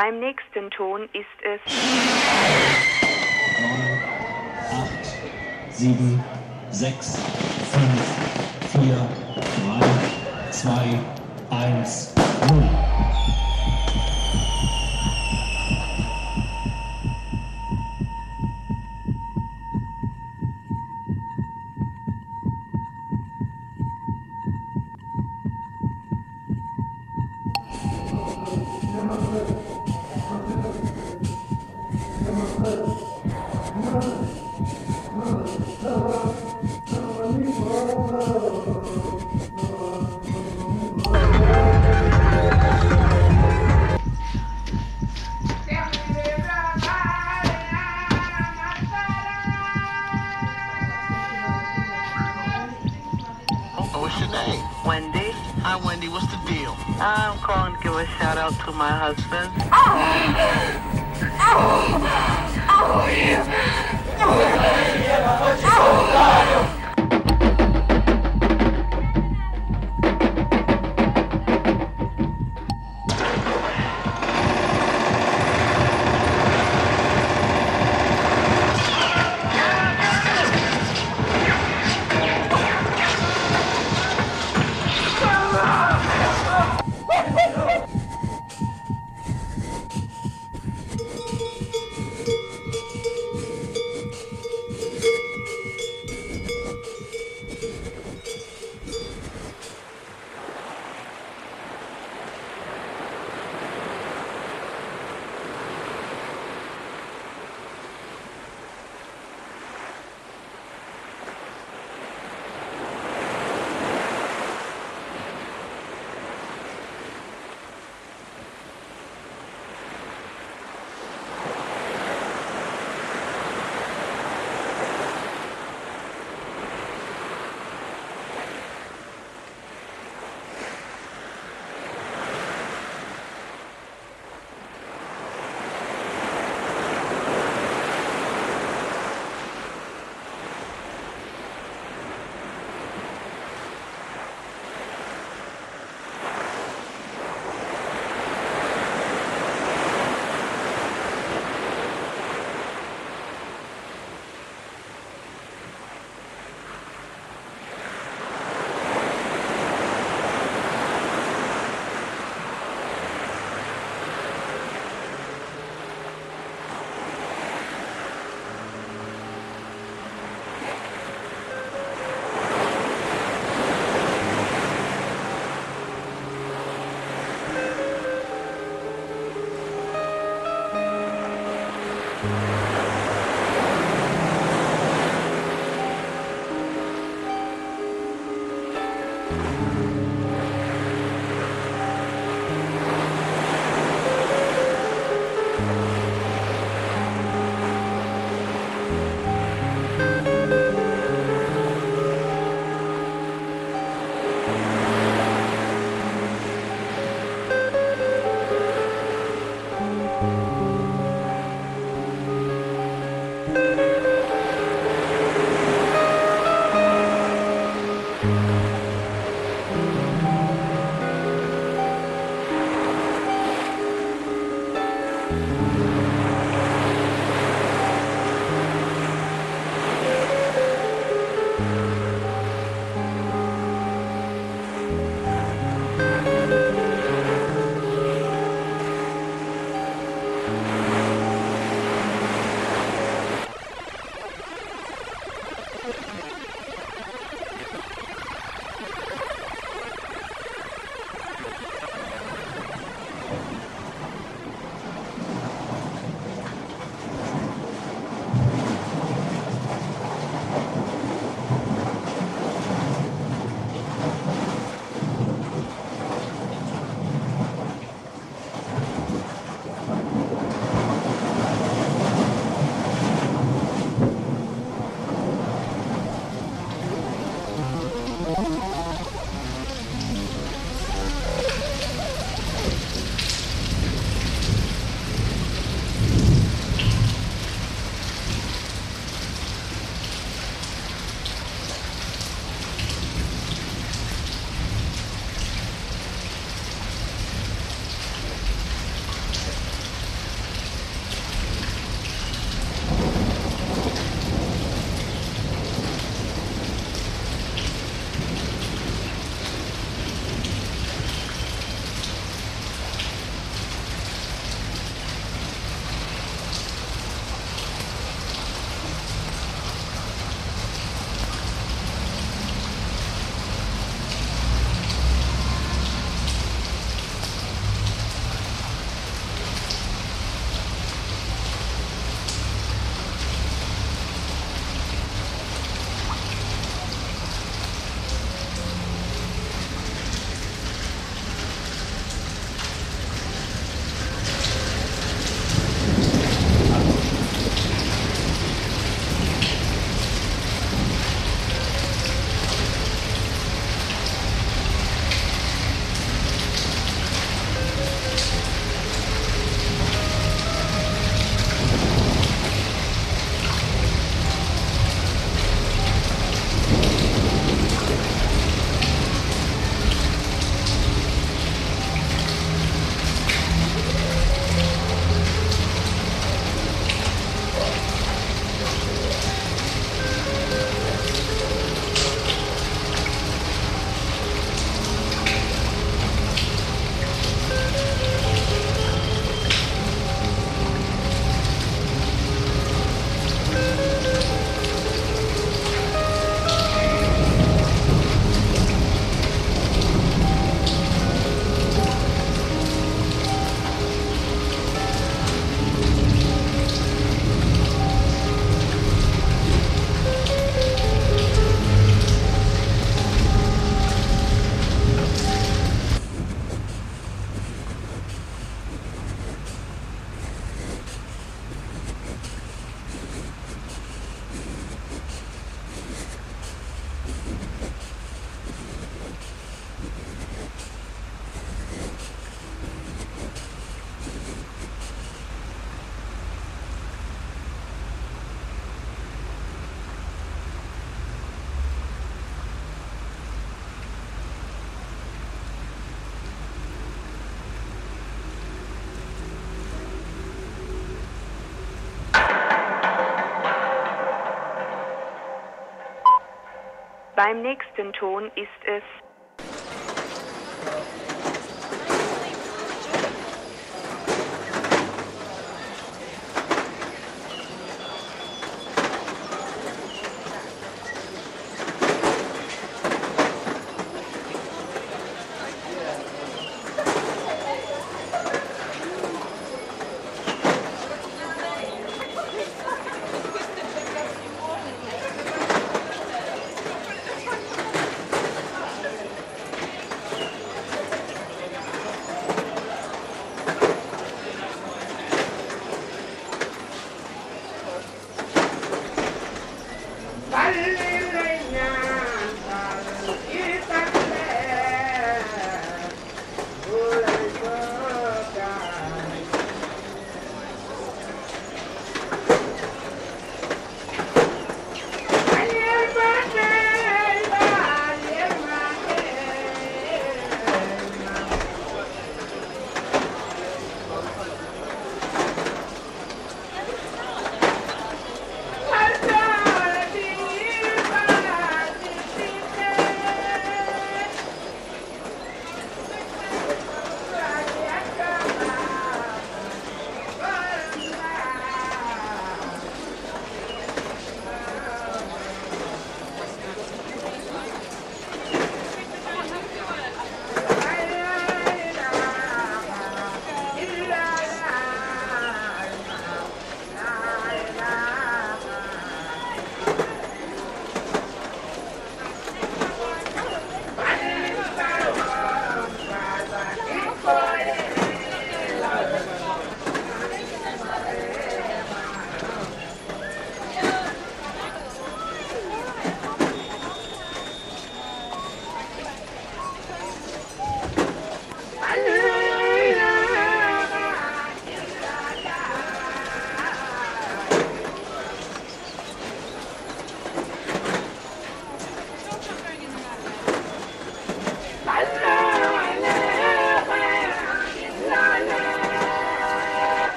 Beim nächsten Ton ist es 9, 8, 7, 6, 5, 4, 3, 2, 1, 0. Beim nächsten Ton ist es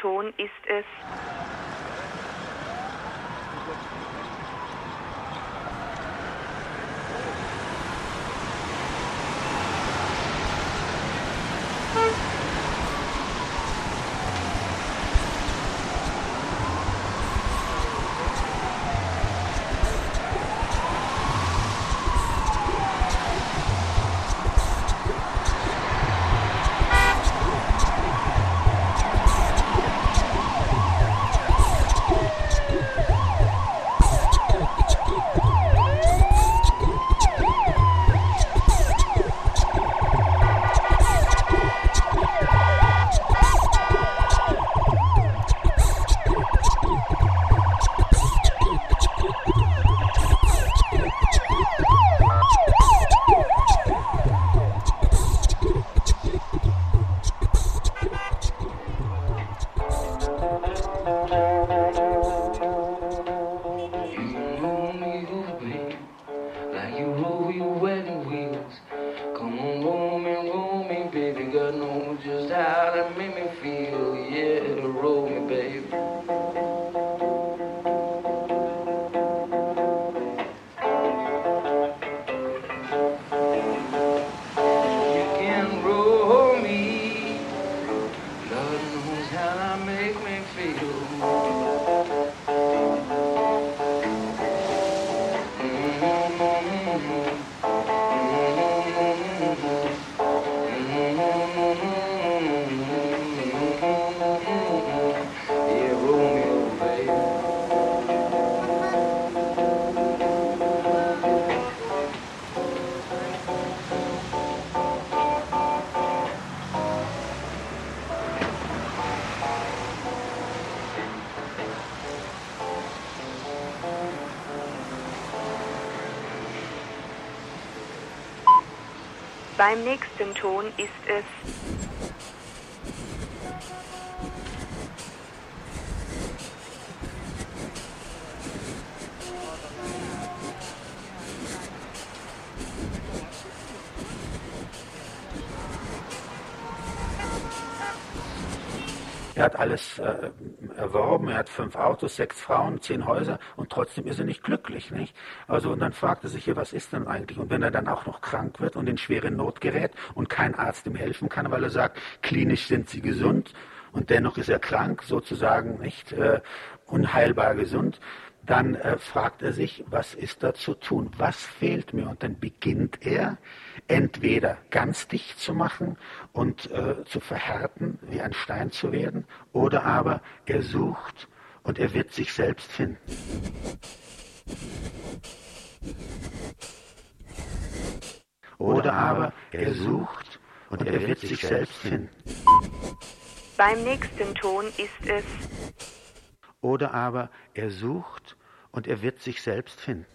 Kanton ist Beim nächsten Ton ist es alles äh, erworben, er hat fünf Autos, sechs Frauen, zehn Häuser und trotzdem ist er nicht glücklich. Nicht? Also und dann fragt er sich hier, was ist denn eigentlich? Und wenn er dann auch noch krank wird und in schwere Not gerät und kein Arzt ihm helfen kann, weil er sagt, klinisch sind sie gesund und dennoch ist er krank, sozusagen nicht äh, unheilbar gesund, dann äh, fragt er sich, was ist da zu tun? Was fehlt mir? Und dann beginnt er entweder ganz dicht zu machen und äh, zu verhärten, wie ein Stein zu werden, oder aber er sucht und er wird sich selbst finden. Oder aber er sucht und er wird sich selbst finden. beim nächsten Ton ist es Oder aber er sucht und er wird sich selbst finden.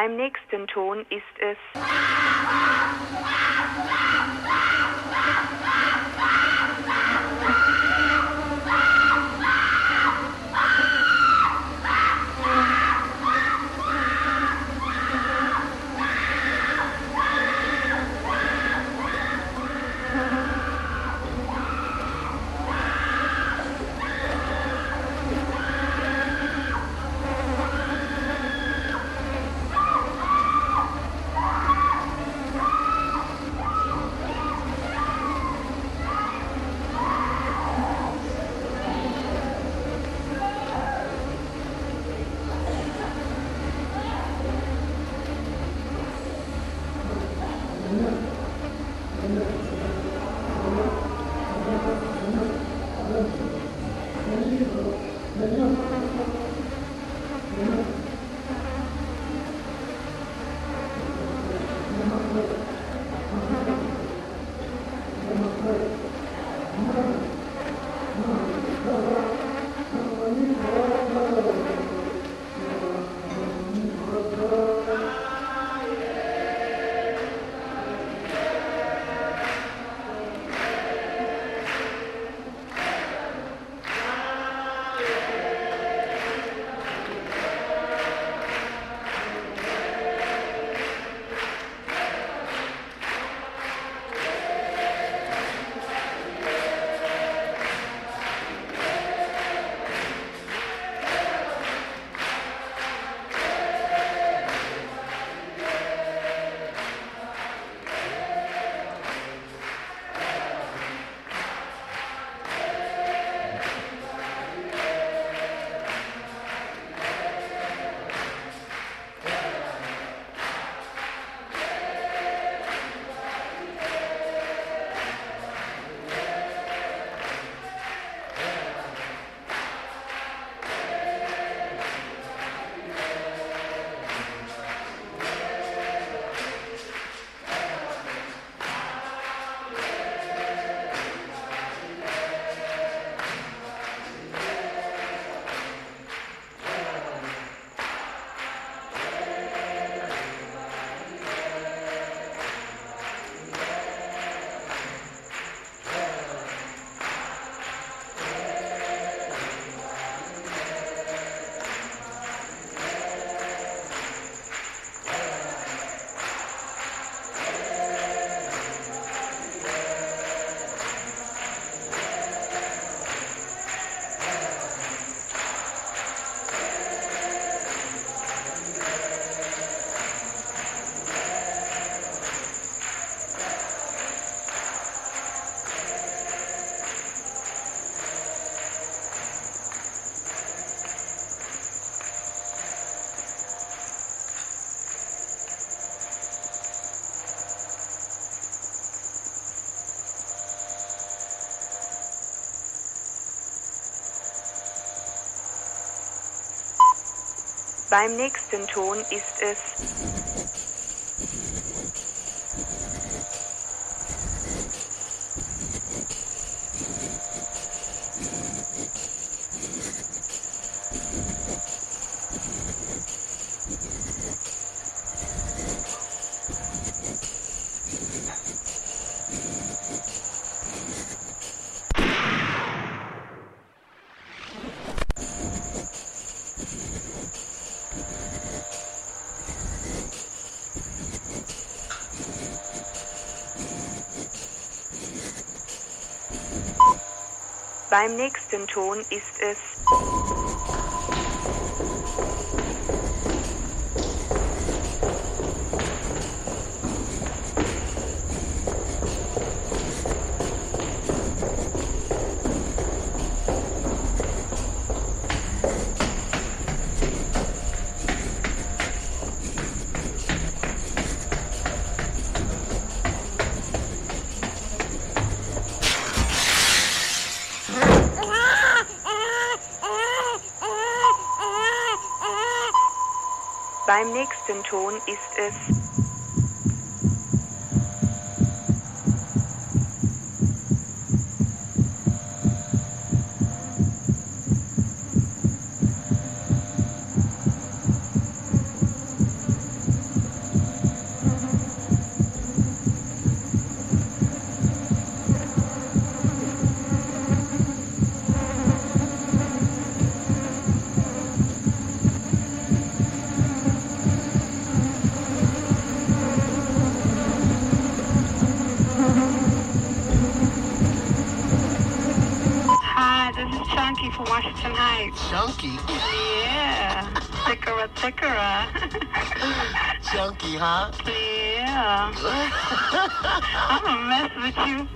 Beim nächsten Ton ist Beim nächsten Ton ist es Beim nächsten Ton ist es Beim nächsten Ton ist es huh? yeah. I'm gonna mess with you.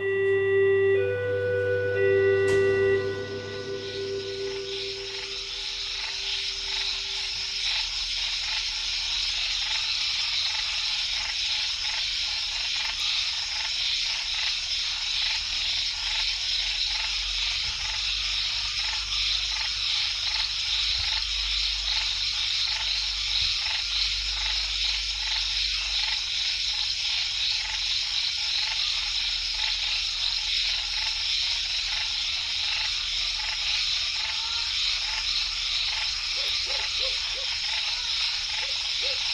Yeah.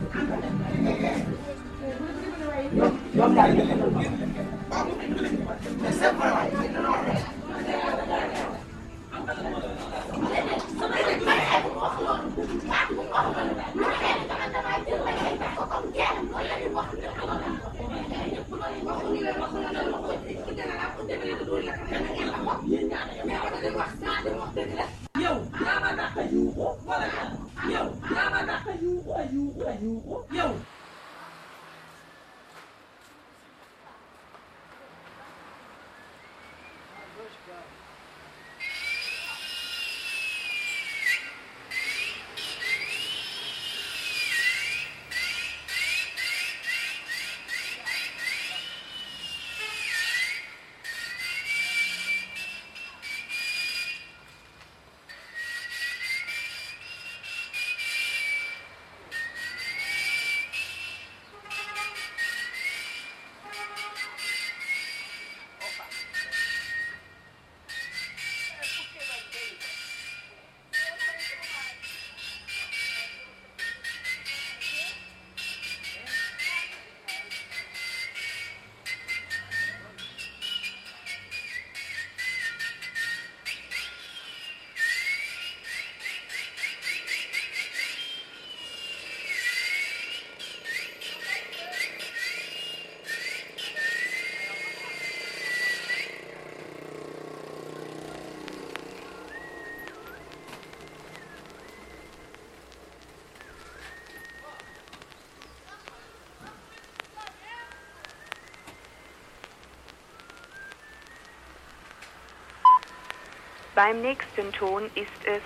Beim nächsten Ton ist es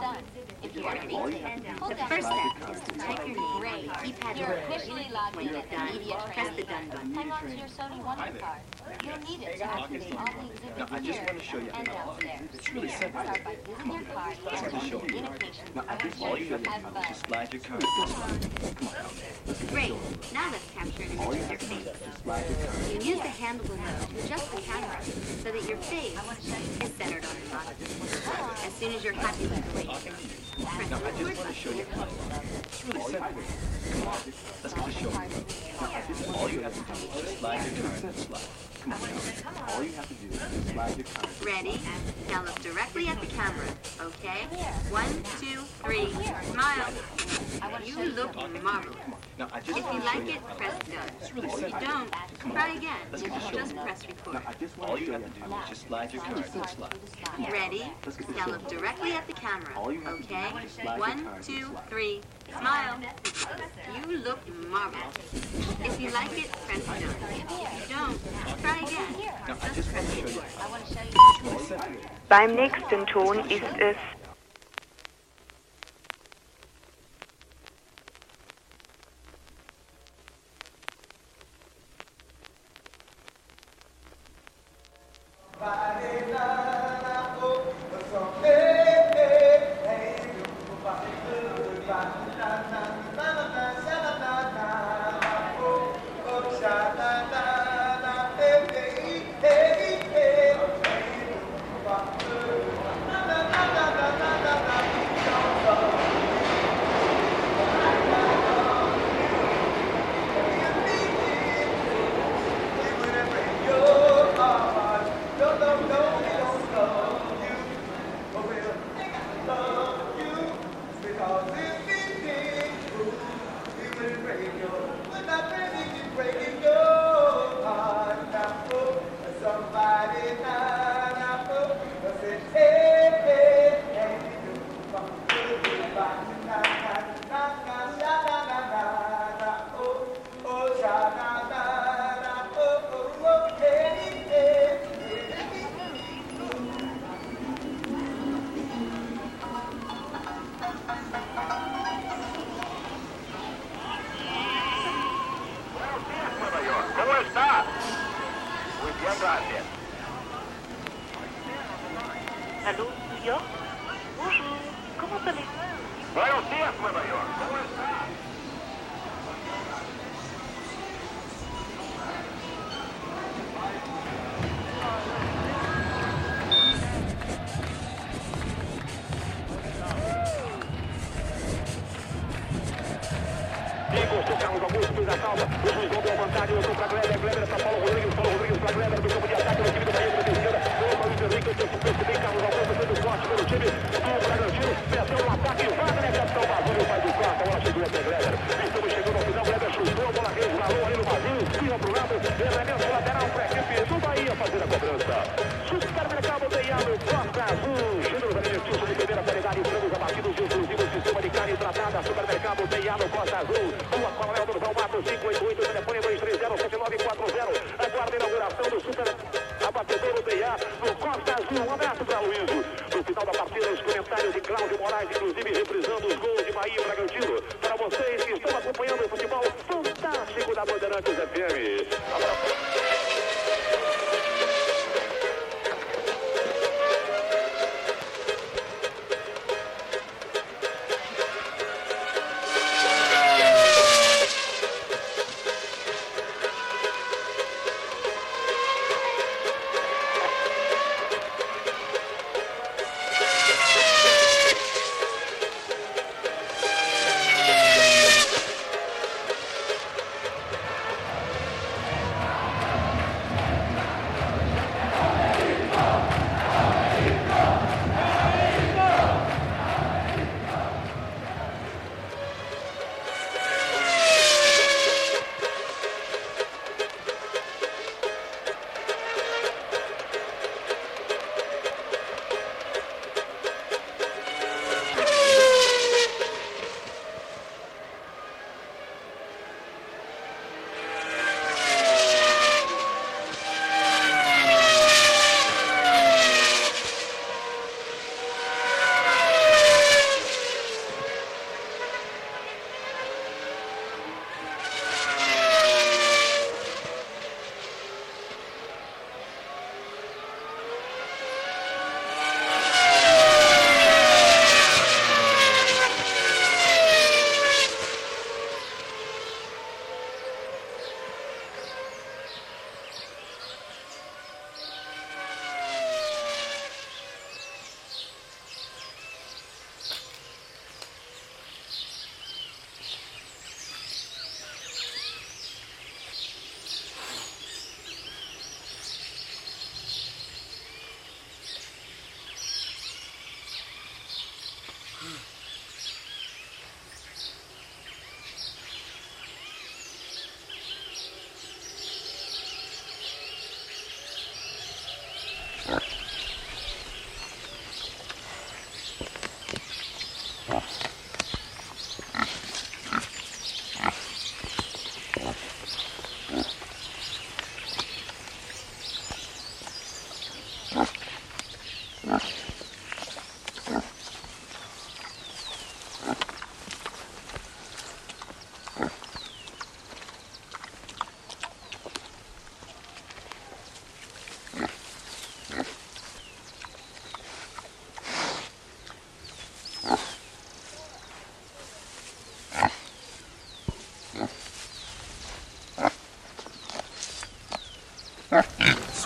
done. If you want to read the first step is to type your name. Great. Keypad You're officially logged in at the media Press the done button. Hang on to your Sony Wonder card. You'll need it to activate all the exhibits here and downstairs. It's really simple. Start by using your card to enter communication. All you have to just slide your card. Great. Now let's capture an image of your face. You use the handle below to adjust the camera so that your face is centered on the monitor. As soon as you're happy with the way you press the record button. It's really simple. Come on, let's get the show. All you have to do is just slide your card. Slide. Come on. All you have to do is just slide your card. Ready? Now look directly at the camera. Okay? One, two, three. Smile. You look marvelous. Now I just If you want to show like it, press done. really If you don't, try again. Let's get the show. Just press record. I just want All you have to do is just slide your card. Slide. Ready? Now look directly at the camera. Okay? One, two, three. Smile. You look marvelous. If you like it, press it on. If you don't, try again. Just press it. I want to show you. Beim nächsten Ton ist es Vale,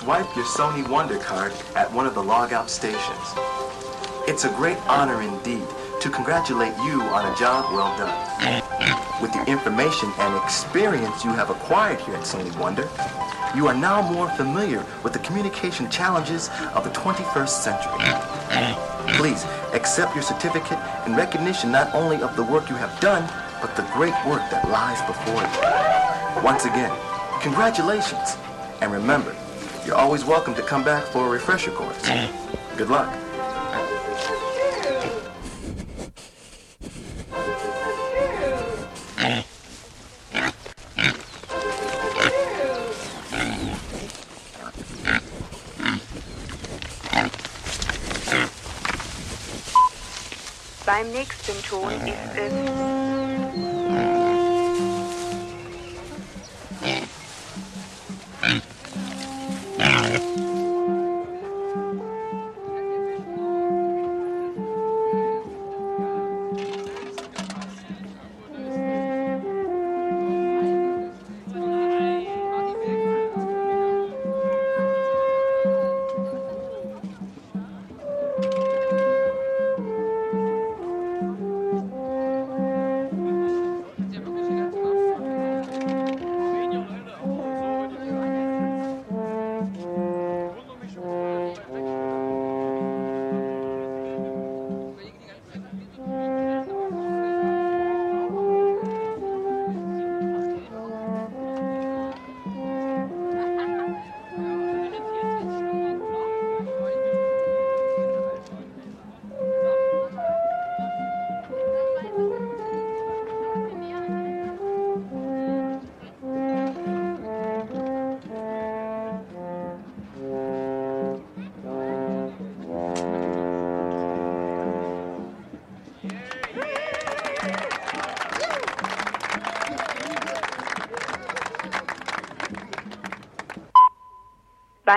Swipe your Sony Wonder card at one of the logout stations. It's a great honor indeed to congratulate you on a job well done. With the information and experience you have acquired here at Sony Wonder, you are now more familiar with the communication challenges of the 21st century. Please accept your certificate in recognition not only of the work you have done, but the great work that lies before you. Once again, congratulations. And remember, you're always welcome to come back for a refresher course. Mm. Good luck. Beim nächsten Ton ist es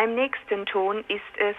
Beim nächsten Ton ist es